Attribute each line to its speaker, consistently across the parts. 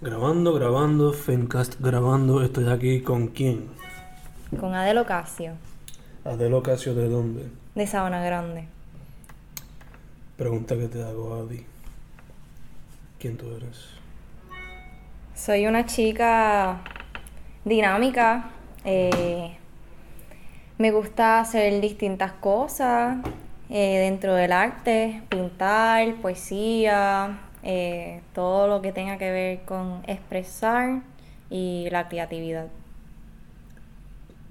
Speaker 1: Grabando, grabando, Fencast grabando. Estoy aquí con quién?
Speaker 2: Con Adel Ocasio,
Speaker 1: Adel Ocasio, ¿de dónde?
Speaker 2: de Sabana Grande.
Speaker 1: Pregunta que te hago, Adi. ¿Quién tú eres?
Speaker 2: Soy una chica dinámica. eh, me gusta hacer distintas cosas eh, dentro del arte, pintar, poesía, eh, todo lo que tenga que ver con expresar y la creatividad.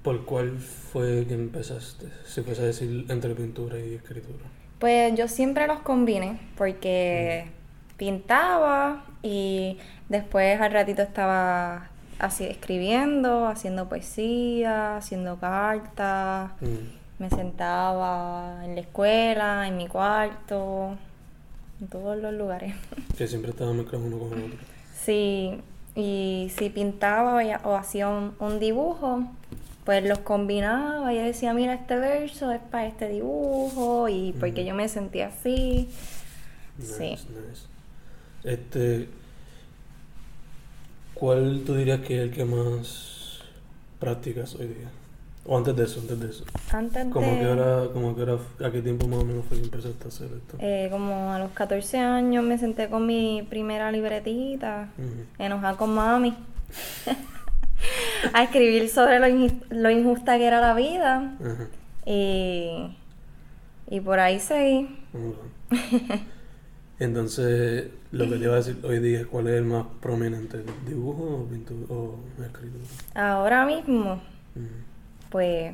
Speaker 1: ¿Por cuál fue que empezaste? Si fuese a decir entre pintura y escritura.
Speaker 2: Pues yo siempre los combiné porque pintaba y después al ratito estaba así escribiendo, haciendo poesía, haciendo cartas.
Speaker 1: Mm.
Speaker 2: Me sentaba en la escuela, en mi cuarto, en todos los lugares.
Speaker 1: Que siempre estaba mezclado uno con otro.
Speaker 2: Sí, y si pintaba o, hacía un, un dibujo, pues los combinaba y decía, mira, este verso es para este dibujo y porque yo me sentía así.
Speaker 1: Nice,
Speaker 2: Sí.
Speaker 1: nice. Este. ¿Cuál tú dirías que es el que más practicas hoy día? O antes de eso, antes de eso.
Speaker 2: Antes
Speaker 1: ¿Cómo
Speaker 2: de...
Speaker 1: que hora, como que hora, a qué tiempo más o menos fue que empezaste a hacer esto?
Speaker 2: Eh, como a los 14 años me senté con mi primera libretita, enojada con mami, a escribir sobre lo, injusta que era la vida y, y por ahí seguí.
Speaker 1: Ok. Entonces, lo que te iba a decir hoy día es cuál es el más prominente, dibujo o pintura o escritura.
Speaker 2: Ahora mismo. Pues,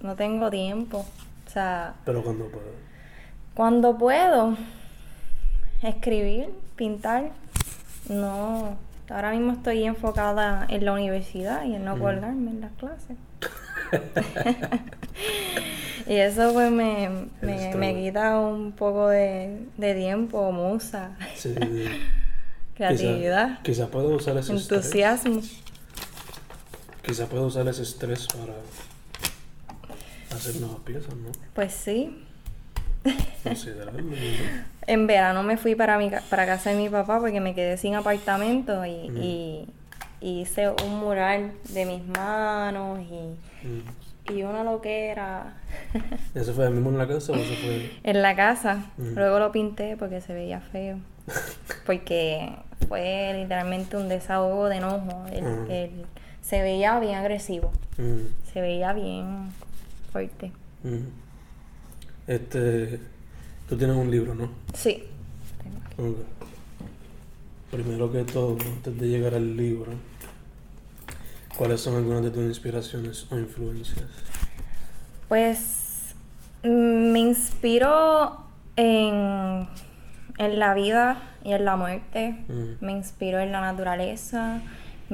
Speaker 2: no tengo tiempo. O sea,
Speaker 1: Pero cuando puedas.
Speaker 2: cuando puedo escribir, pintar, no. Ahora mismo estoy enfocada en la universidad y en no
Speaker 1: Mm.
Speaker 2: colgarme en las clases. y eso pues me, me, me quita un poco de, de tiempo, musa,
Speaker 1: Sí, sí, sí.
Speaker 2: creatividad,
Speaker 1: Quizás quizá puedo usar ese estrés.
Speaker 2: entusiasmo.
Speaker 1: Quizás puedo usar ese estrés para hacer nuevas piezas, ¿no?
Speaker 2: Pues sí. En verano me fui para, mi, para casa de mi papá porque me quedé sin apartamento y,
Speaker 1: Mm.
Speaker 2: y- y hice un mural de mis manos y,
Speaker 1: Mm.
Speaker 2: y una loquera
Speaker 1: ¿Eso fue mismo en la casa o eso fue...?
Speaker 2: en la casa.
Speaker 1: Mm.
Speaker 2: Luego lo pinté porque se veía feo. Porque fue literalmente un desahogo de enojo. El- el- se veía bien agresivo.
Speaker 1: Mm,
Speaker 2: Se veía bien fuerte.
Speaker 1: mm. Este... Tú tienes un libro, ¿no?
Speaker 2: Sí. Tengo aquí.
Speaker 1: Ok. Primero que todo, antes de llegar al libro, ¿cuáles son algunas de tus inspiraciones o influencias?
Speaker 2: Pues mm, me inspiro en, en la vida y en la muerte.
Speaker 1: Mm.
Speaker 2: Me inspiro en la naturaleza.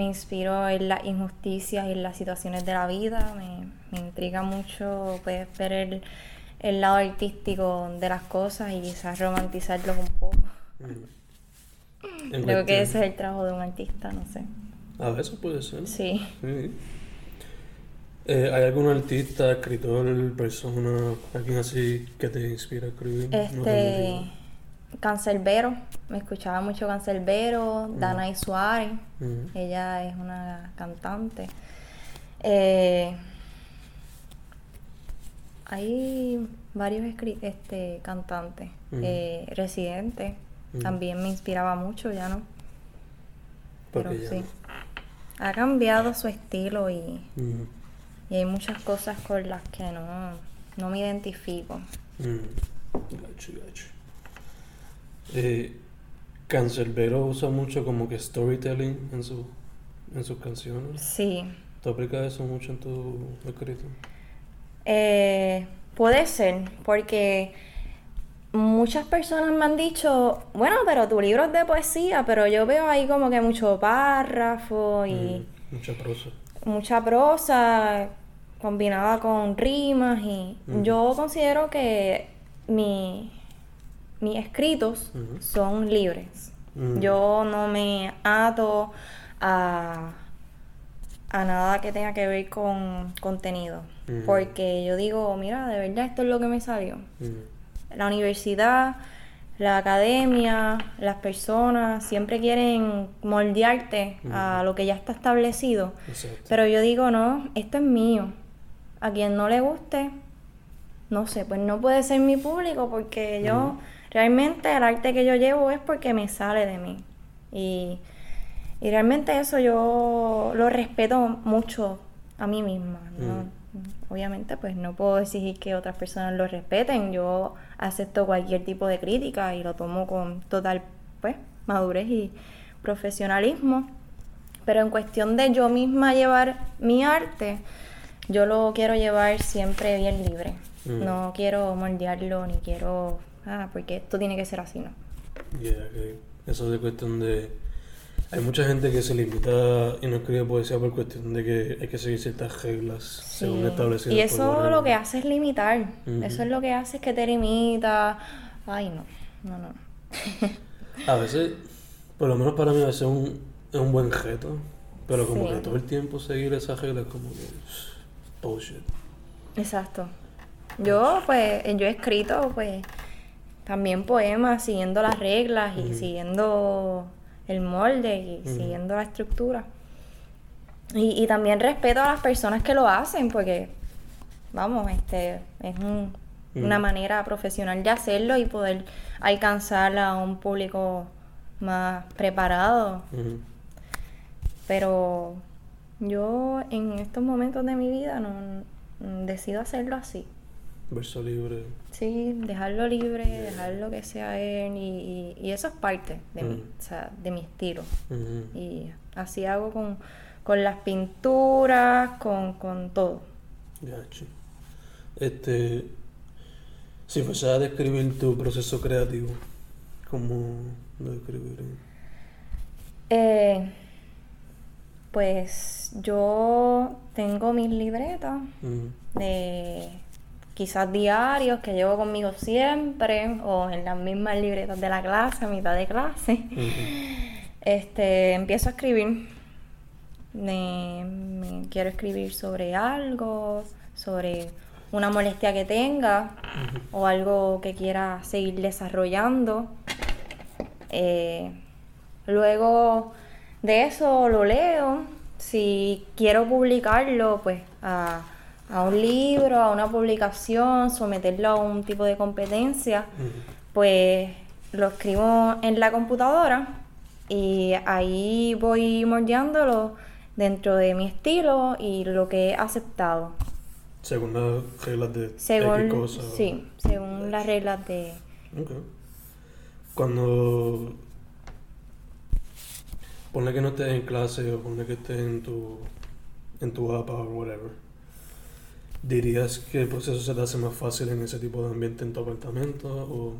Speaker 2: Me inspiro en las injusticias y en las situaciones de la vida. Me, me intriga mucho pues, ver el, el lado artístico de las cosas y quizás romantizarlos un poco.
Speaker 1: Mm.
Speaker 2: Creo que ese es el trabajo de un artista, no sé.
Speaker 1: A veces puede ser.
Speaker 2: Sí.
Speaker 1: Sí. Eh, ¿Hay algún artista, escritor, persona, alguien así que te inspira a escribir? No te
Speaker 2: Este,
Speaker 1: motiva.
Speaker 2: Cancelbero, me escuchaba mucho Cancelbero, Dana Suárez,
Speaker 1: Ujú.
Speaker 2: ella es una cantante. Eh, hay varios este, cantantes, eh, Residente,
Speaker 1: Ujú.
Speaker 2: también me inspiraba mucho, ya no, pero
Speaker 1: ya
Speaker 2: sí.
Speaker 1: no.
Speaker 2: Ha cambiado su estilo y, y hay muchas cosas con las que no, no me identifico.
Speaker 1: Mm. Gacho, gacho. Eh, Cancerbero usa mucho como que storytelling en, su, en sus canciones.
Speaker 2: Sí,
Speaker 1: ¿Tú aplicas eso mucho en tu escrito?
Speaker 2: Eh, puede ser, porque muchas personas me han dicho, bueno, pero tu libro es de poesía, pero yo veo ahí como que mucho párrafo y
Speaker 1: Mm, Mucha prosa.
Speaker 2: mucha prosa combinada con rimas y yo considero que mi- mis escritos son libres. Yo no me ato a, a nada que tenga que ver con contenido. Porque yo digo, mira, de verdad esto es lo que me salió. La universidad la academia, las personas siempre quieren moldearte a lo que ya está establecido.
Speaker 1: Exacto.
Speaker 2: Pero yo digo, no, esto es mío. A quien no le guste, no sé, pues no puede ser mi público porque yo realmente el arte que yo llevo es porque me sale de mí. Y, y realmente eso yo lo respeto mucho a mí misma. ¿no? Obviamente pues no puedo exigir que otras personas lo respeten. Yo acepto cualquier tipo de crítica y lo tomo con total pues madurez y profesionalismo. Pero en cuestión de yo misma llevar mi arte, yo lo quiero llevar siempre bien libre.
Speaker 1: Mm.
Speaker 2: No quiero moldearlo ni quiero, ah, porque esto tiene que ser así, ¿no?
Speaker 1: Yeah, que eso es cuestión de... Hay mucha gente que se limita y no escribe poesía por cuestión de que hay que seguir ciertas reglas según establecidas.
Speaker 2: Y eso lo que hace es limitar. Eso es lo que hace es que te limita. Ay, no, no, no.
Speaker 1: A veces, por lo menos para mí, a veces es un, es un buen reto. Pero como
Speaker 2: Sí.
Speaker 1: que todo el tiempo seguir esas reglas es como que... Bullshit.
Speaker 2: Exacto. Yo, pues, yo he escrito, pues, también poemas siguiendo las reglas y siguiendo el molde y siguiendo la estructura. Y, y también respeto a las personas que lo hacen, porque, vamos, este, es un- una manera profesional de hacerlo y poder alcanzar a un público más preparado. Pero yo en estos momentos de mi vida no decido hacerlo así.
Speaker 1: Verso libre.
Speaker 2: Sí, dejarlo libre, dejarlo que sea él y, y- y eso es parte de mí,
Speaker 1: Mm.
Speaker 2: o sea, de mi estilo.
Speaker 1: Ujú.
Speaker 2: Y así hago con, con las pinturas, con, con todo.
Speaker 1: Gacho. Este, si fuese a describir tu proceso creativo, ¿cómo lo describirías?
Speaker 2: Eh, pues yo tengo mis libretas
Speaker 1: Ujú.
Speaker 2: de quizás diarios que llevo conmigo siempre o en las mismas libretas de la clase, a mitad de clase. Este, empiezo a escribir. Me, me quiero escribir sobre algo, sobre una molestia que tenga o algo que quiera seguir desarrollando. Eh, luego de eso lo leo. Si quiero publicarlo, pues a, a un libro, a una publicación, someterlo a un tipo de competencia, pues lo escribo en la computadora y ahí voy moldeándolo dentro de mi estilo y lo que he aceptado.
Speaker 1: Según las reglas de
Speaker 2: Según,
Speaker 1: cosa.
Speaker 2: sí, según las reglas de...
Speaker 1: Cuando. Ponle que no estés en clase o ponle que estés en tu. en tu APA o whatever. ¿Dirías que el proceso se te hace más fácil en ese tipo de ambiente en tu apartamento? O.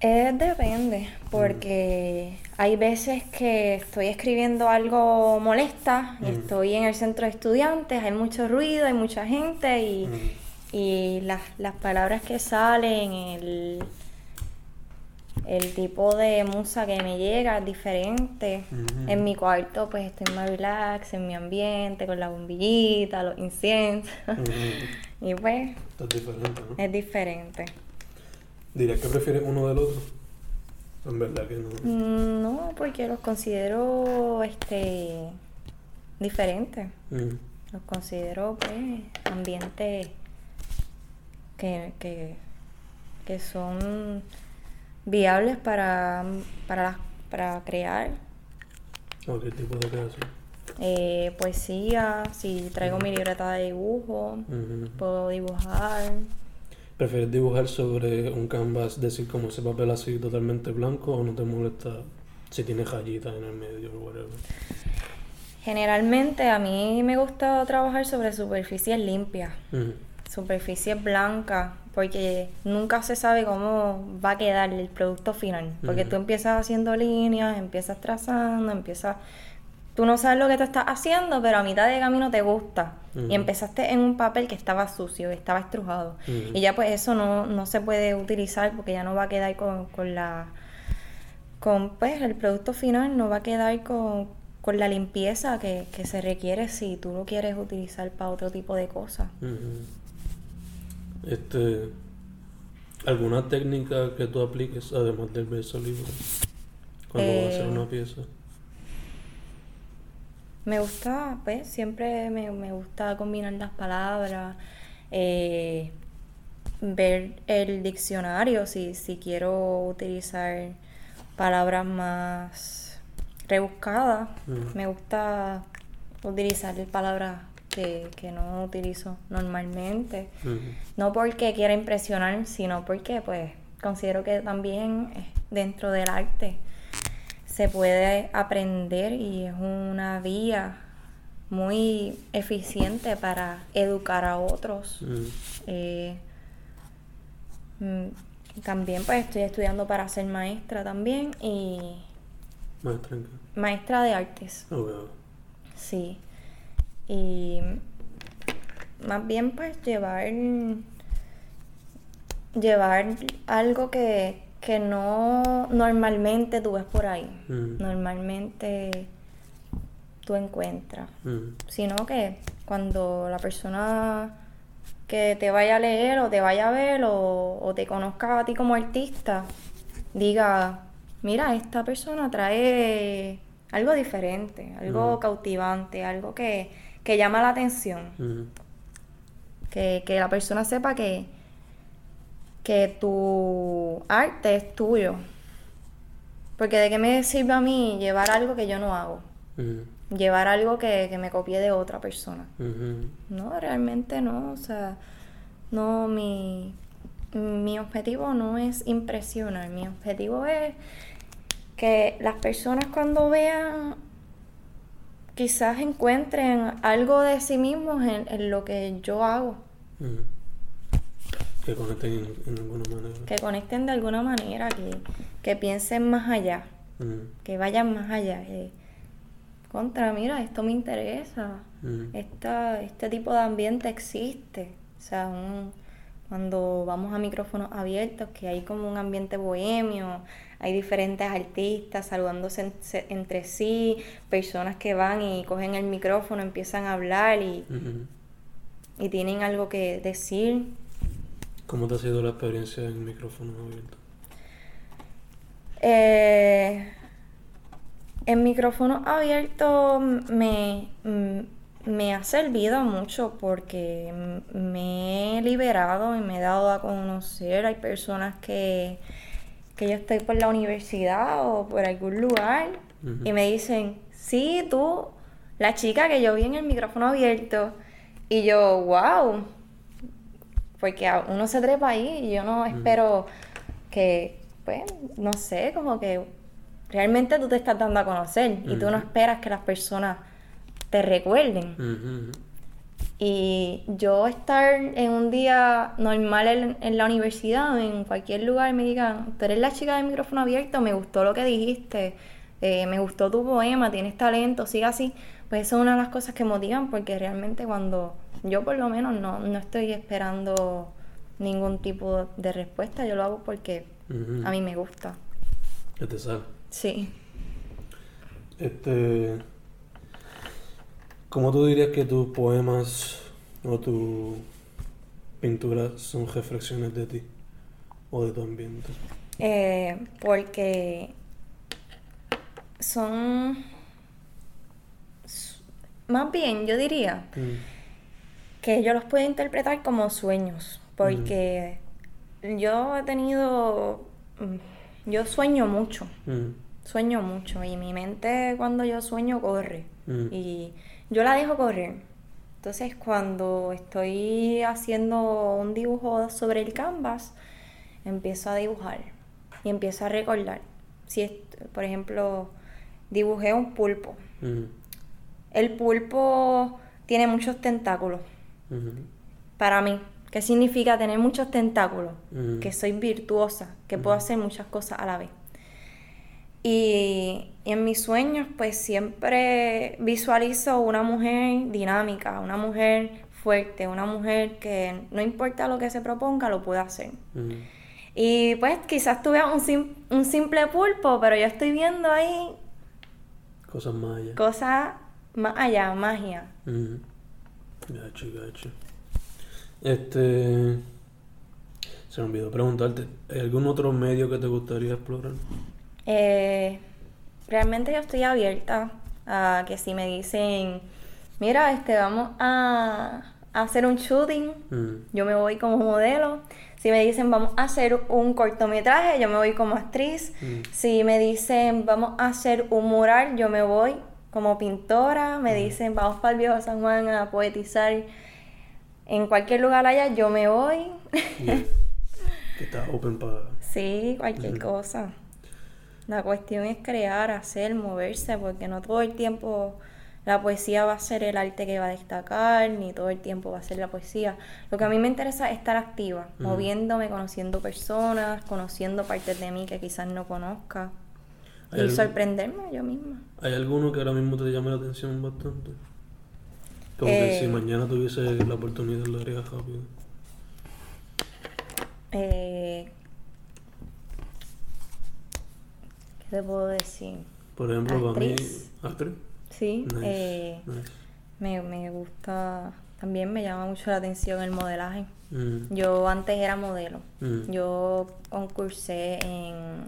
Speaker 2: Eh, depende, porque hay veces que estoy escribiendo algo molesta y
Speaker 1: Mm.
Speaker 2: estoy en el centro de estudiantes, hay mucho ruido, hay mucha gente y,
Speaker 1: Mm.
Speaker 2: y las, las palabras que salen, el, el tipo de musa que me llega es diferente. En mi cuarto pues estoy más relax, en mi ambiente, con la bombillita, los inciensos. Y pues
Speaker 1: Esto es diferente, ¿no?
Speaker 2: es diferente.
Speaker 1: ¿Dirías que prefieres uno del otro? En verdad que no.
Speaker 2: Mm, No, porque los considero este diferentes. Los considero pues ambientes que, que, que son viables para, para, las- para crear
Speaker 1: ¿O qué tipo de caso?
Speaker 2: eh, poesía, si traigo mi libreta de dibujo, puedo dibujar.
Speaker 1: ¿Prefieres dibujar sobre un canvas, decir como ese papel así totalmente blanco o no te molesta si tiene rayitas en el medio o whatever?
Speaker 2: Generalmente a mí me gusta trabajar sobre superficies limpias. Superficies blancas, porque nunca se sabe cómo va a quedar el producto final. Porque
Speaker 1: Ujú.
Speaker 2: tú empiezas haciendo líneas, empiezas trazando, empiezas... Tú no sabes lo que tú estás haciendo, pero a mitad de camino te gusta. Y empezaste en un papel que estaba sucio, que estaba estrujado. Y ya pues eso no, no se puede utilizar porque ya no va a quedar con, con la... Con pues el producto final no va a quedar con, con la limpieza que, que se requiere si tú lo quieres utilizar para otro tipo de cosas.
Speaker 1: Este. ¿Alguna técnica que tú apliques además del verso libre cuando vas a hacer
Speaker 2: Eh,
Speaker 1: una pieza?
Speaker 2: Me gusta, pues, siempre me, me gusta combinar las palabras, eh, ver el diccionario si, si quiero utilizar palabras más rebuscadas.
Speaker 1: Mm.
Speaker 2: Me gusta utilizar palabras que, que no utilizo normalmente. No porque quiera impresionar, sino porque pues considero que también eh, dentro del arte se puede aprender y es una vía muy eficiente para educar a otros. Eh, mm, también pues estoy estudiando para ser maestra también y
Speaker 1: Maestra en qué?
Speaker 2: maestra de artes.
Speaker 1: Ok, ok.
Speaker 2: Sí. Y más bien pues llevar llevar algo que, que no normalmente tú ves por ahí.
Speaker 1: Mm.
Speaker 2: Normalmente tú encuentras.
Speaker 1: Mm.
Speaker 2: Sino que cuando la persona que te vaya a leer o te vaya a ver o, o te conozca a ti como artista, diga, mira, esta persona trae algo diferente, algo
Speaker 1: Ujú.
Speaker 2: cautivante, algo que, que llama la atención. Que, que la persona sepa que, que tu arte es tuyo. Porque de qué me sirve a mí llevar algo que yo no hago, llevar algo que, que me copié de otra persona. No, realmente no, o sea, no, mi, mi objetivo no es impresionar, mi objetivo es que las personas cuando vean quizás encuentren algo de sí mismos en, en lo que yo hago.
Speaker 1: Que conecten en, en alguna manera.
Speaker 2: que conecten de alguna manera, que, que piensen más allá, que vayan más allá. contra, mira, esto me interesa, esta, este tipo de ambiente existe. O sea, un- cuando vamos a micrófonos abiertos, que hay como un ambiente bohemio, hay diferentes artistas saludándose en- se- entre sí, personas que van y cogen el micrófono, empiezan a hablar y, y tienen algo que decir.
Speaker 1: ¿Cómo te ha sido la experiencia en micrófonos abiertos?
Speaker 2: Eh, en micrófono abierto me, me ha servido mucho porque me he liberado y me he dado a conocer. Hay personas que, que yo estoy por la universidad o por algún lugar y me dicen, sí, tú, la chica que yo vi en el micrófono abierto. Y yo, wow, porque uno se trepa ahí y yo no espero que, pues, no sé, como que realmente tú te estás dando a conocer y tú no esperas que las personas te recuerden. Y yo estar en un día normal en, en la universidad o en cualquier lugar me digan, tú eres la chica del micrófono abierto, me gustó lo que dijiste, eh, me gustó tu poema, tienes talento, sigue así, pues eso es una de las cosas que motivan porque realmente cuando yo por lo menos no, no estoy esperando ningún tipo de respuesta, yo lo hago porque a mí me gusta.
Speaker 1: Que te sale.
Speaker 2: Sí.
Speaker 1: Este. ¿Cómo tú dirías que tus poemas o tu pintura son reflexiones de ti o de tu ambiente?
Speaker 2: Eh, porque son más bien yo diría
Speaker 1: Mm.
Speaker 2: que yo los puedo interpretar como sueños porque yo he tenido mm, yo sueño mucho
Speaker 1: Mm.
Speaker 2: sueño mucho y mi mente cuando yo sueño corre
Speaker 1: Mm.
Speaker 2: y yo la dejo correr. Entonces cuando estoy haciendo un dibujo sobre el canvas empiezo a dibujar y empiezo a recordar. Si es- por ejemplo dibujé un pulpo. El pulpo tiene muchos tentáculos. Para mí ¿qué significa tener muchos tentáculos? Que soy virtuosa que puedo hacer muchas cosas a la vez. Y, y en mis sueños, pues siempre visualizo una mujer dinámica, una mujer fuerte, una mujer que no importa lo que se proponga, lo puede hacer. Y pues quizás tú veas un, sim- un simple pulpo, pero yo estoy viendo ahí
Speaker 1: Cosas más allá.
Speaker 2: cosas más allá, magia.
Speaker 1: Gacho, gacho. Este. Se me olvidó preguntarte, ¿hay algún otro medio que te gustaría explorar?
Speaker 2: Eh, realmente yo estoy abierta a que si me dicen, mira, este, vamos a, a hacer un shooting,
Speaker 1: Mm,
Speaker 2: yo me voy como modelo. Si me dicen, vamos a hacer un cortometraje, yo me voy como actriz.
Speaker 1: Mm.
Speaker 2: Si me dicen, vamos a hacer un mural, yo me voy como pintora. Me dicen, vamos para el viejo San Juan a poetizar. En cualquier lugar allá, yo me voy.
Speaker 1: yeah. está open para...
Speaker 2: Sí, cualquier cosa. La cuestión es crear, hacer, moverse, porque no todo el tiempo la poesía va a ser el arte que va a destacar, ni todo el tiempo va a ser la poesía. Lo que a mí me interesa es estar activa, moviéndome, conociendo personas, conociendo partes de mí que quizás no conozca.
Speaker 1: ¿Hay
Speaker 2: Y
Speaker 1: algún-
Speaker 2: sorprenderme yo misma.
Speaker 1: ¿Hay alguno que ahora mismo te llame la atención bastante? Como que
Speaker 2: Eh.
Speaker 1: si mañana tuviese la oportunidad lo harías rápido.
Speaker 2: Eh, ¿Qué te puedo decir?
Speaker 1: Por ejemplo, para mí...
Speaker 2: Actriz. Sí,
Speaker 1: Nice,
Speaker 2: eh,
Speaker 1: nice.
Speaker 2: me, me gusta, también me llama mucho la atención el modelaje.
Speaker 1: Mm,
Speaker 2: Yo antes era modelo.
Speaker 1: mm,
Speaker 2: Yo concursé en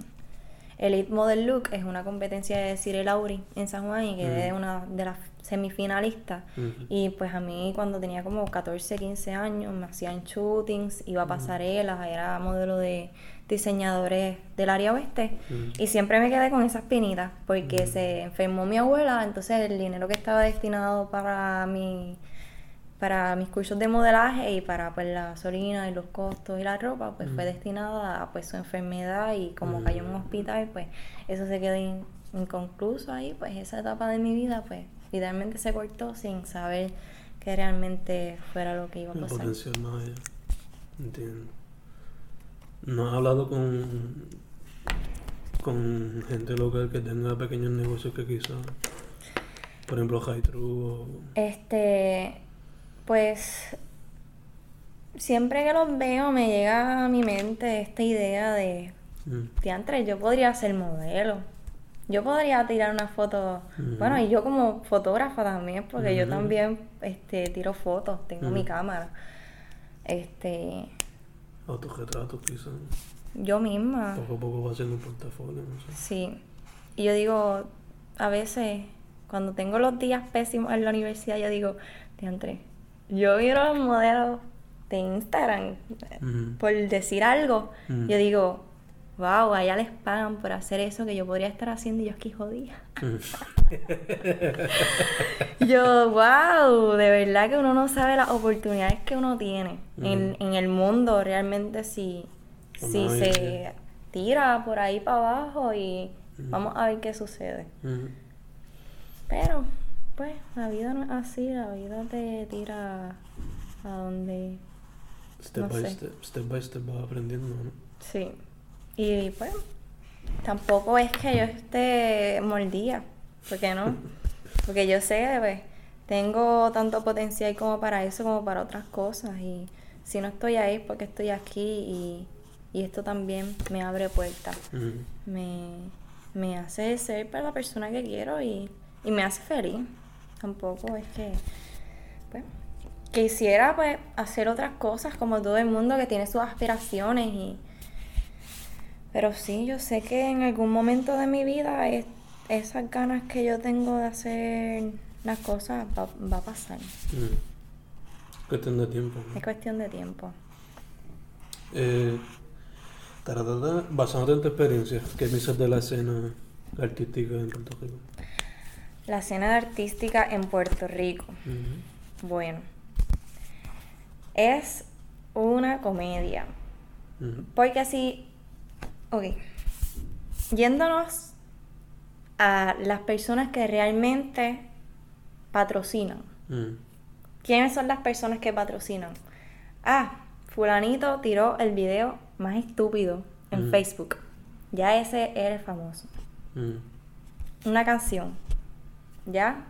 Speaker 2: Elite Model Look, es una competencia de Cire Lauri en San Juan y quedé
Speaker 1: Mm.
Speaker 2: una de las semifinalistas.
Speaker 1: ujú,
Speaker 2: Y pues a mí cuando tenía como 14, 15 años me hacían shootings, iba a pasarelas, era modelo de diseñadores del área oeste y siempre me quedé con esa espinita porque
Speaker 1: Mm.
Speaker 2: se enfermó mi abuela, entonces el dinero que estaba destinado para mi para mis cursos de modelaje y para pues la gasolina y los costos y la ropa pues fue destinada a pues su enfermedad y como cayó en un hospital pues eso se quedó in- inconcluso ahí pues esa etapa de mi vida pues literalmente se cortó sin saber que realmente fuera lo que iba a pasar.
Speaker 1: Entiendo. ¿No has hablado con, con gente local que tenga pequeños negocios que quizás, por ejemplo, High True o...
Speaker 2: Este, pues siempre que los veo me llega a mi mente esta idea de,
Speaker 1: Mm,
Speaker 2: diantre, yo podría ser modelo. Yo podría tirar una foto,
Speaker 1: Ujú.
Speaker 2: bueno, y yo como fotógrafa también, porque yo
Speaker 1: Ujú.
Speaker 2: también este, tiro fotos, tengo mi cámara. Este,
Speaker 1: autorretratos quizás.
Speaker 2: yo misma.
Speaker 1: Poco a poco va haciendo un portafolio, no sé.
Speaker 2: Sí. Y yo digo, a veces, cuando tengo los días pésimos en la universidad, yo digo, diantre, yo miro los modelos de Instagram, por decir algo, yo digo, wow, allá les pagan por hacer eso que yo podría estar haciendo y yo aquí jodida.
Speaker 1: Mm.
Speaker 2: Yo, wow, de verdad que uno no sabe las oportunidades que uno tiene en,
Speaker 1: Mm.
Speaker 2: en el mundo realmente si, si
Speaker 1: Vamos a
Speaker 2: se tira por ahí para abajo y
Speaker 1: Mm.
Speaker 2: vamos a ver qué sucede. Pero, pues, la vida no es así, la vida te tira a donde...
Speaker 1: Step
Speaker 2: No
Speaker 1: by
Speaker 2: sé.
Speaker 1: step, step by step vas aprendiendo, ¿no?
Speaker 2: Sí. Y pues, tampoco es que yo esté mordida, porque no. Porque yo sé, pues, tengo tanto potencial como para eso como para otras cosas. Y si no estoy ahí, es porque estoy aquí y, y esto también me abre puertas. Me, me hace ser para la persona que quiero y, y me hace feliz. Tampoco es que, pues, quisiera pues hacer otras cosas como todo el mundo que tiene sus aspiraciones y pero sí, yo sé que en algún momento de mi vida es- esas ganas que yo tengo de hacer las cosas va, va a pasar.
Speaker 1: Ujú. Cuestión de tiempo. ¿no?
Speaker 2: Es cuestión de tiempo.
Speaker 1: Eh, taratata, basándote en tu experiencia, ¿qué piensas de la escena artística en Puerto Rico?
Speaker 2: La escena artística en Puerto Rico. Bueno, es una comedia. Porque así, ok, yéndonos a las personas que realmente patrocinan.
Speaker 1: Ujú.
Speaker 2: ¿Quiénes son las personas que patrocinan? Ah, fulanito tiró el video más estúpido en
Speaker 1: Mm.
Speaker 2: Facebook. Ya ese era el famoso.
Speaker 1: Ujú.
Speaker 2: Una canción. ¿Ya?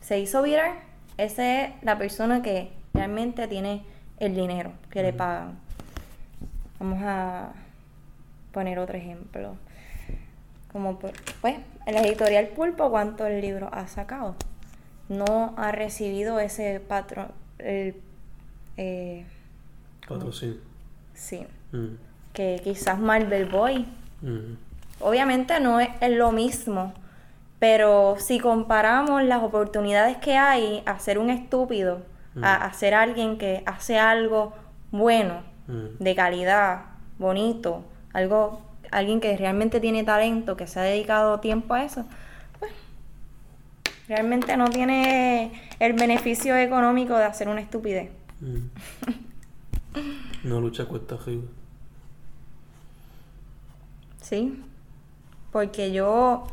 Speaker 2: Se hizo viral. Esa es la persona que realmente tiene el dinero que le
Speaker 1: Mm.
Speaker 2: pagan. Vamos a poner otro ejemplo. Como por- pues, el editorial Pulpo, ¿cuántos libros ha sacado? No ha recibido ese patrón, el, eh,
Speaker 1: Patrocinio.
Speaker 2: Sí.
Speaker 1: Mm,
Speaker 2: Que quizás Marvel Boy.
Speaker 1: mm,
Speaker 2: Obviamente no es, es lo mismo. Pero si comparamos las oportunidades que hay a ser un estúpido, a, a ser alguien que hace algo bueno,
Speaker 1: mm.
Speaker 2: de calidad, bonito, algo, alguien que realmente tiene talento, que se ha dedicado tiempo a eso, pues realmente no tiene el beneficio económico de hacer una estupidez.
Speaker 1: Mm. No lucha cuesta arriba.
Speaker 2: Sí, porque yo,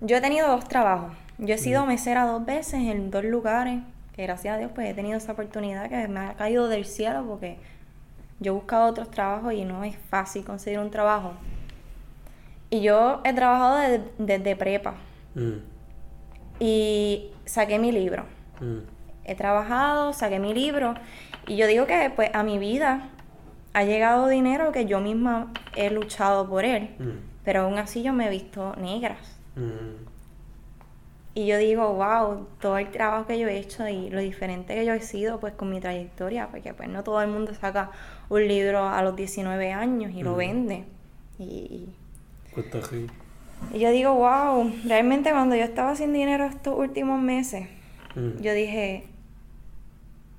Speaker 2: yo he tenido dos trabajos. Yo he sido mesera dos veces en dos lugares, que gracias a Dios pues he tenido esa oportunidad que me ha caído del cielo porque yo he buscado otros trabajos y no es fácil conseguir un trabajo. Y yo he trabajado de- desde prepa
Speaker 1: Mm,
Speaker 2: y saqué mi libro.
Speaker 1: mm,
Speaker 2: He trabajado, saqué mi libro y yo digo que pues a mi vida ha llegado dinero que yo misma he luchado por él.
Speaker 1: mm,
Speaker 2: Pero aún así yo me he visto negras. Y yo digo, wow, todo el trabajo que yo he hecho y lo diferente que yo he sido pues con mi trayectoria, porque pues no todo el mundo saca un libro a los 19 años y lo vende. Y, y- y yo digo, wow, realmente cuando yo estaba sin dinero estos últimos meses,
Speaker 1: Mm,
Speaker 2: yo dije,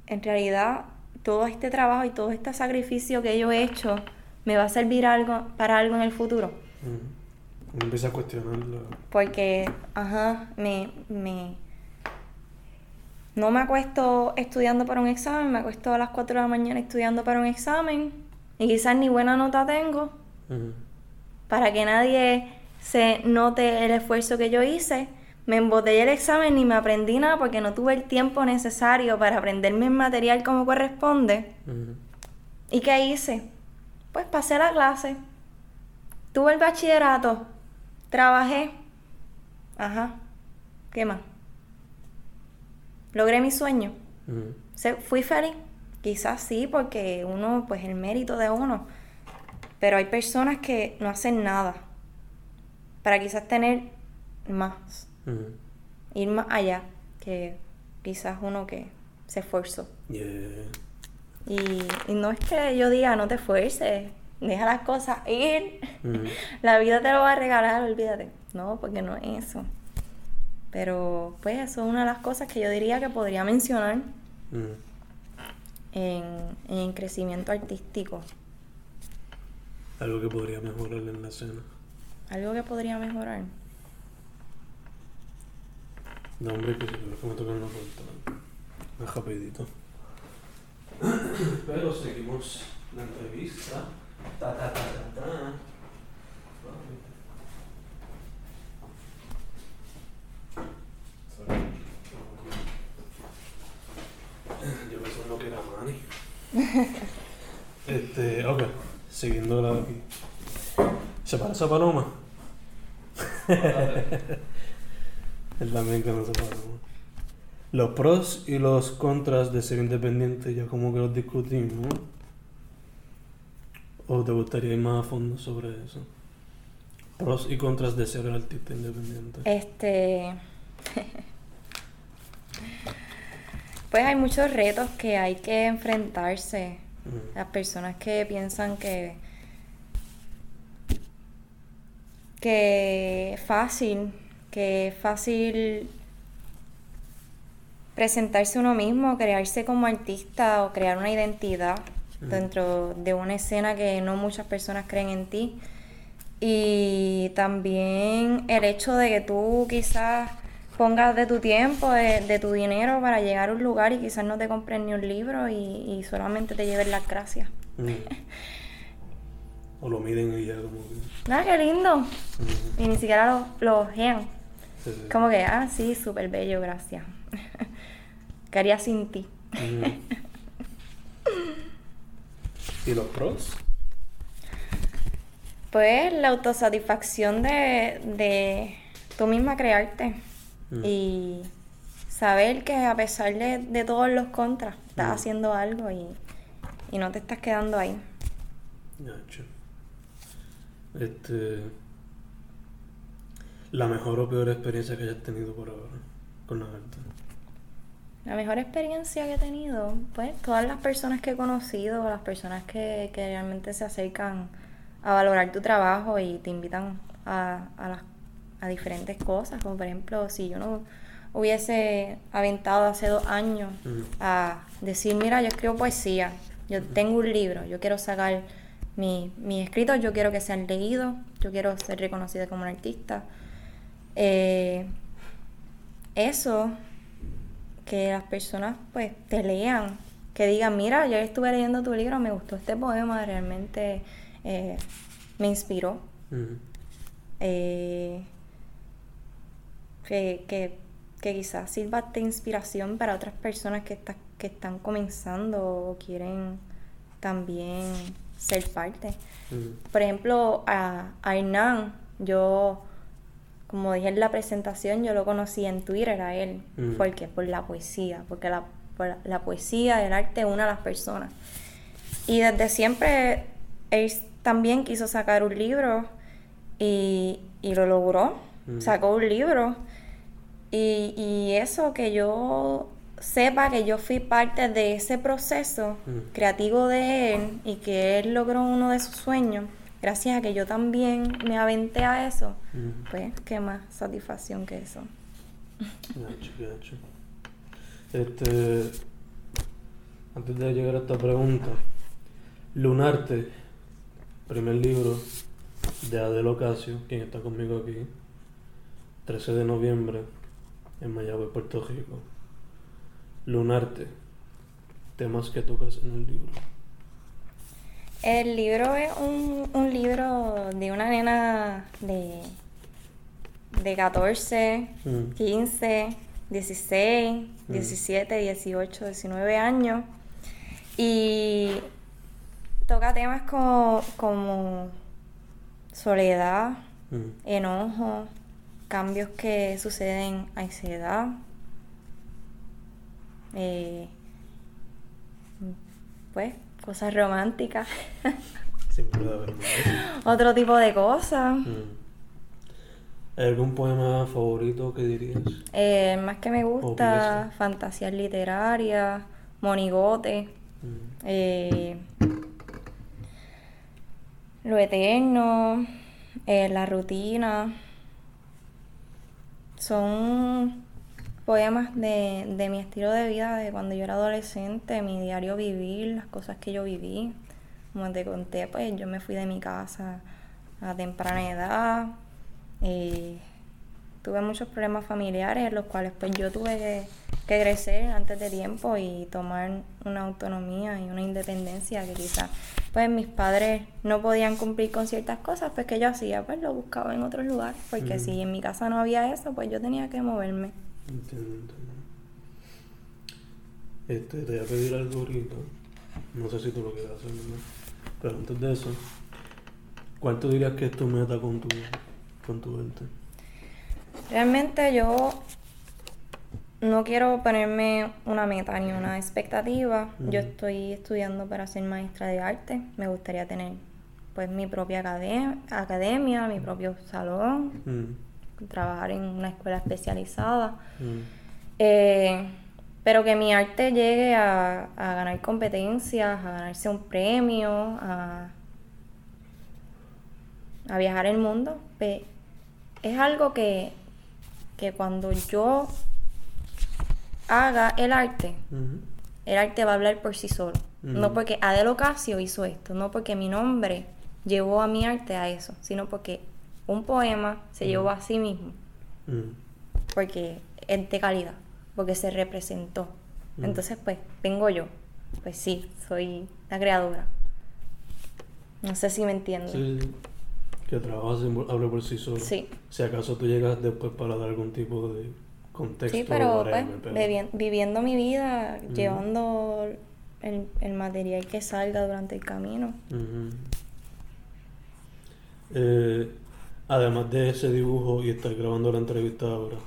Speaker 2: en realidad todo este trabajo y todo este sacrificio que yo he hecho me va a servir algo para algo en el futuro.
Speaker 1: mm. Uno empieza a cuestionarlo.
Speaker 2: Porque, ajá, me, me... No me acuesto estudiando para un examen, me acuesto a las 4 de la mañana estudiando para un examen y quizás ni buena nota tengo para que nadie se note el esfuerzo que yo hice. Me embotellé el examen ni me aprendí nada porque no tuve el tiempo necesario para aprenderme el material como corresponde. ¿Y qué hice? Pues pasé la clase, tuve el bachillerato, trabajé. Ajá. ¿Qué más? Logré mi sueño. ¿Fui feliz? Quizás sí, porque uno, pues el mérito de uno. Pero hay personas que no hacen nada para quizás tener más, ir más allá que quizás uno que se esforzó.
Speaker 1: Yeah.
Speaker 2: Y, y no es que yo diga no te esfuerces, deja las cosas ir, la vida te lo va a regalar, olvídate. No, porque no es eso. Pero pues eso es una de las cosas que yo diría que podría mencionar
Speaker 1: mm.
Speaker 2: en, en crecimiento artístico.
Speaker 1: Algo que podría mejorar en la escena.
Speaker 2: Algo que podría mejorar.
Speaker 1: No, hombre, que que me tocan una puerta. Más rapidito. Pero seguimos la entrevista. Ta, ta, ta, ta, ta. Yo pensando que era Manny. Este, ok, siguiendo la de aquí. ¿Se parece a Paloma? Él también conoce a Paloma. Los pros y los contras de ser independiente ya como que los discutimos, ¿no? ¿O te gustaría ir más a fondo sobre eso? Pros y contras de ser artista independiente.
Speaker 2: Este. pues hay muchos retos que hay que enfrentarse. Las personas que piensan que. que es fácil, que fácil presentarse uno mismo, crearse como artista o crear una identidad dentro de una escena que no muchas personas creen en ti. Y también el hecho de que tú quizás pongas de tu tiempo, de, de tu dinero para llegar a un lugar y quizás no te compres ni un libro y, y solamente te lleven las gracias.
Speaker 1: Mm. O lo miden y ya como.
Speaker 2: ¡Ah, qué lindo!
Speaker 1: Ujú.
Speaker 2: Y ni siquiera lo, lo.
Speaker 1: Sí, sí.
Speaker 2: Como que, ah, sí, súper bello, gracias. ¿Qué haría sin ti?
Speaker 1: Ujú. ¿Y los pros?
Speaker 2: Pues la autosatisfacción de, de tú misma crearte
Speaker 1: Mm.
Speaker 2: y saber que a pesar de, de todos los contras, estás
Speaker 1: Mm.
Speaker 2: haciendo algo y, y no te estás quedando ahí.
Speaker 1: Este. La mejor o peor experiencia que hayas tenido por ahora con la arte.
Speaker 2: La mejor experiencia que he tenido, pues todas las personas que he conocido, las personas que, que realmente se acercan a valorar tu trabajo y te invitan a, a, las, a diferentes cosas, como por ejemplo, si yo no hubiese aventado hace dos años a decir, mira, yo escribo poesía, yo tengo un libro, yo quiero sacar mi- mis escritos, yo quiero que sean leídos, yo quiero ser reconocida como un artista. Eh, eso, que las personas pues te lean, que digan, mira, yo estuve leyendo tu libro, me gustó este poema, realmente eh, me inspiró. Eh, que, que, que quizás sirva de inspiración para otras personas que, está- que están comenzando o quieren también ser parte. Por ejemplo, a, a Hernán, yo, como dije en la presentación, yo lo conocí en Twitter a él.
Speaker 1: Mm.
Speaker 2: ¿Por qué? Por la poesía, porque la, por la- la poesía, el arte une a las personas. Y desde siempre él también quiso sacar un libro y, y lo logró. Sacó un libro. Y, y eso que yo sepa que yo fui parte de ese proceso
Speaker 1: Mm.
Speaker 2: creativo de él y que él logró uno de sus sueños, gracias a que yo también me aventé a eso,
Speaker 1: Ujú.
Speaker 2: pues qué más satisfacción que eso.
Speaker 1: Gacho, gacho. Este. Antes de llegar a esta pregunta, Lunarte, primer libro de Adel Ocasio, quien está conmigo aquí, 13 de noviembre, en Mayagüez, Puerto Rico. Lunarte, temas que tocas en el libro.
Speaker 2: El libro es un, un libro de una nena de, de 14,
Speaker 1: Mm.
Speaker 2: 15, 16,
Speaker 1: Mm.
Speaker 2: 17, 18, 19 años. Y toca temas como, como soledad,
Speaker 1: Mm.
Speaker 2: enojo, cambios que suceden a esa edad. eh, pues, cosas románticas. Otro tipo de cosas.
Speaker 1: Mm. ¿Hay algún poema favorito que dirías?
Speaker 2: Eh, más que me gusta, fantasías literarias, monigote,
Speaker 1: Mm.
Speaker 2: eh, lo eterno, eh, la rutina. Son poemas de, de mi estilo de vida, de cuando yo era adolescente, mi diario vivir, las cosas que yo viví. Como te conté, pues yo me fui de mi casa a temprana edad. eh, tuve muchos problemas familiares, los cuales pues yo tuve que, que crecer antes de tiempo y tomar una autonomía y una independencia que quizás pues mis padres no podían cumplir con ciertas cosas, pues que yo hacía, pues lo buscaba en otros lugares, porque
Speaker 1: Ujú.
Speaker 2: si en mi casa no había eso, pues yo tenía que moverme.
Speaker 1: Entiendo, entiendo. Este, te voy a pedir algo ahorita. No sé si tú lo quieres hacer, ¿no? Pero antes de eso, ¿cuál tú dirías que es tu meta con tu, con tu arte?
Speaker 2: Realmente yo no quiero ponerme una meta ni una expectativa. Yo estoy estudiando para ser maestra de arte. Me gustaría tener pues mi propia academia, academia mi propio salón,
Speaker 1: Mm,
Speaker 2: trabajar en una escuela especializada.
Speaker 1: mm,
Speaker 2: Eh, pero que mi arte llegue a, a ganar competencias, a ganarse un premio, a, a viajar el mundo. pe- es algo que, que cuando yo haga el arte, el arte va a hablar por sí solo. No porque Adel Ocasio hizo esto, no porque mi nombre llevó a mi arte a eso, sino porque un poema se llevó a sí mismo porque es de calidad, porque se representó. Entonces, pues, vengo yo. Pues sí, soy la creadora. No sé si me entiendes.
Speaker 1: Sí, que trabajas y hable por sí solo.
Speaker 2: Sí.
Speaker 1: Si acaso tú llegas después para dar algún tipo de contexto.
Speaker 2: Sí, pero pues,
Speaker 1: pero-
Speaker 2: viviendo mi vida, llevando el, el material que salga durante el camino.
Speaker 1: Eh, además de ese dibujo y estar grabando la entrevista ahora,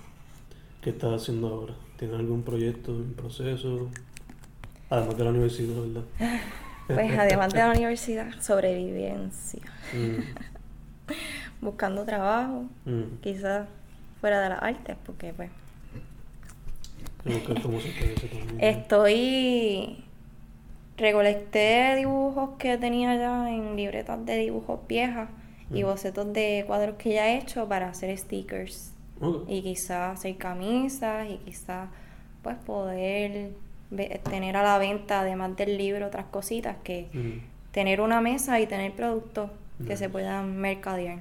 Speaker 1: ¿qué estás haciendo ahora? ¿Tienes algún proyecto en proceso? Además de la universidad, ¿verdad?
Speaker 2: Pues además de la universidad, sobrevivencia.
Speaker 1: Mm,
Speaker 2: Buscando trabajo,
Speaker 1: mm.
Speaker 2: quizás fuera de las artes, porque pues. Estoy. Recolecté dibujos que tenía ya en libretas de dibujos viejas y
Speaker 1: Mm.
Speaker 2: bocetos de cuadros que ya he hecho para hacer stickers. Y quizás hacer camisas y quizás pues poder tener a la venta, además del libro, otras cositas que
Speaker 1: Mm.
Speaker 2: tener una mesa y tener productos que se puedan mercadear.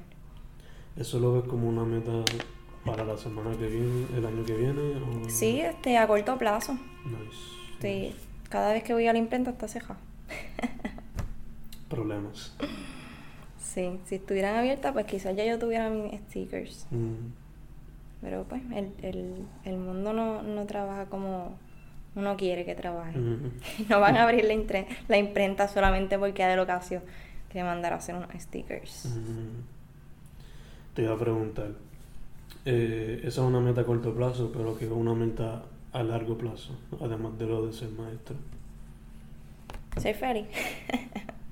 Speaker 1: ¿Eso lo ves como una meta para la semana que viene, el año que viene? O...
Speaker 2: Sí, este, a corto plazo.
Speaker 1: Nice.
Speaker 2: Sí, cada vez que voy a la imprenta está ceja.
Speaker 1: Problemas.
Speaker 2: Sí, si estuvieran abiertas, pues quizás ya yo tuviera mis stickers.
Speaker 1: Mm.
Speaker 2: Pero pues el, el, el mundo no, no trabaja como uno quiere que trabaje.
Speaker 1: Mm.
Speaker 2: No van a abrir la, impre- la imprenta solamente porque hay de ocasión que mandar a hacer unos stickers.
Speaker 1: Mm. Te iba a preguntar. eh, esa es una meta a corto plazo, pero que es una meta a largo plazo, además de lo de ser maestro.
Speaker 2: Soy feliz.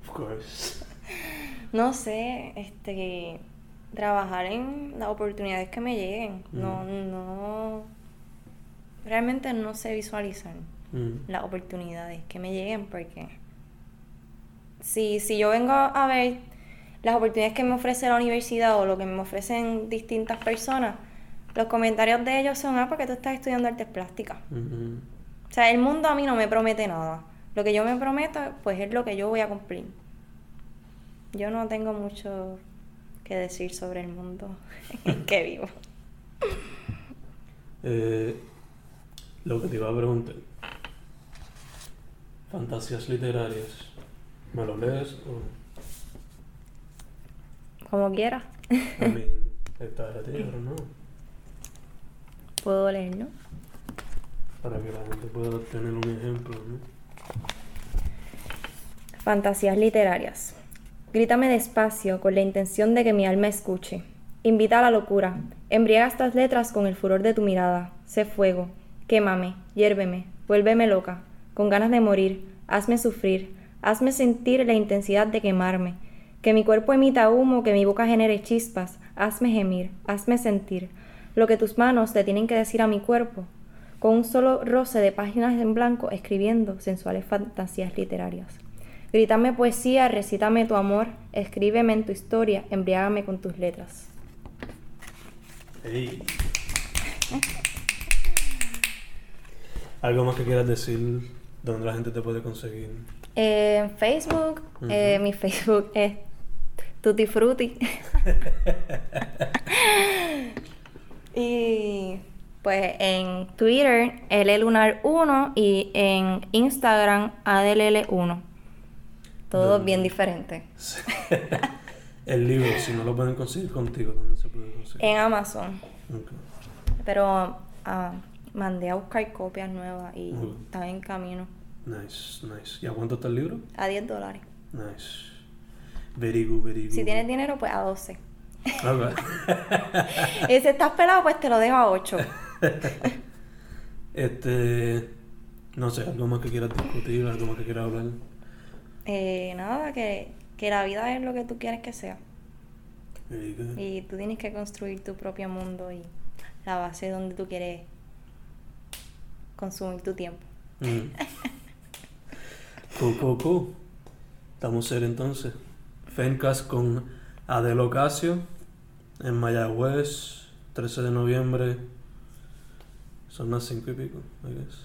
Speaker 1: Of course.
Speaker 2: No sé, este, trabajar en las oportunidades que me lleguen. No,
Speaker 1: Mm.
Speaker 2: no, realmente no sé visualizar
Speaker 1: Mm.
Speaker 2: las oportunidades que me lleguen porque si, si yo vengo a ver las oportunidades que me ofrece la universidad o lo que me ofrecen distintas personas, los comentarios de ellos son, ah, porque tú estás estudiando artes plásticas. O sea, el mundo a mí no me promete nada. Lo que yo me prometo, pues es lo que yo voy a cumplir. Yo no tengo mucho que decir sobre el mundo en que vivo.
Speaker 1: Eh, lo que te iba a preguntar. Fantasías literarias. ¿Me lo lees o...?
Speaker 2: Como quiera,
Speaker 1: I mean, está a ti, pero no.
Speaker 2: puedo leerlo.
Speaker 1: Para que la gente pueda tener un ejemplo, ¿no?
Speaker 2: Fantasías literarias. Grítame despacio con la intención de que mi alma escuche. Invita a la locura. Embriaga estas letras con el furor de tu mirada. Sé fuego. Quémame, hiérveme, vuélveme loca. Con ganas de morir, hazme sufrir. Hazme sentir la intensidad de quemarme. Que mi cuerpo emita humo, que mi boca genere chispas. Hazme gemir, hazme sentir. Lo que tus manos le tienen que decir a mi cuerpo. Con un solo roce de páginas en blanco escribiendo sensuales fantasías literarias. Grítame poesía, recítame tu amor, escríbeme en tu historia, embriágame con tus letras.
Speaker 1: ¿Algo más que quieras decir? ¿Dónde la gente te puede conseguir?
Speaker 2: Eh, en Facebook, eh, mi Facebook es Tutti Frutti. y pues en Twitter, LLunar1 y en Instagram, ADLL1. Todo
Speaker 1: ¿Dónde?
Speaker 2: bien diferente.
Speaker 1: El libro, si no lo pueden conseguir contigo, ¿dónde se puede conseguir?
Speaker 2: En Amazon. Pero ah, mandé a buscar copias nuevas y
Speaker 1: Ujú.
Speaker 2: están en camino.
Speaker 1: Nice, nice. ¿Y a cuánto está el libro?
Speaker 2: A 10 dólares.
Speaker 1: Nice. Very good, very good.
Speaker 2: Si tienes dinero, pues a 12.
Speaker 1: Alright.
Speaker 2: y si estás pelado, pues te lo dejo a 8.
Speaker 1: este. No sé, algo más que quieras discutir, algo más que quieras hablar.
Speaker 2: Eh, nada, que, que la vida es lo que tú quieres que sea. Y tú tienes que construir tu propio mundo y la base donde tú quieres consumir tu tiempo.
Speaker 1: Mm. Cool, cool, cool. Estamos ser entonces. Fencast con Adel Ocasio en Mayagüez, 13 de noviembre. Son las 5 y pico, I guess.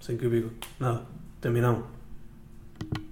Speaker 1: 5 y pico. Nada, terminamos.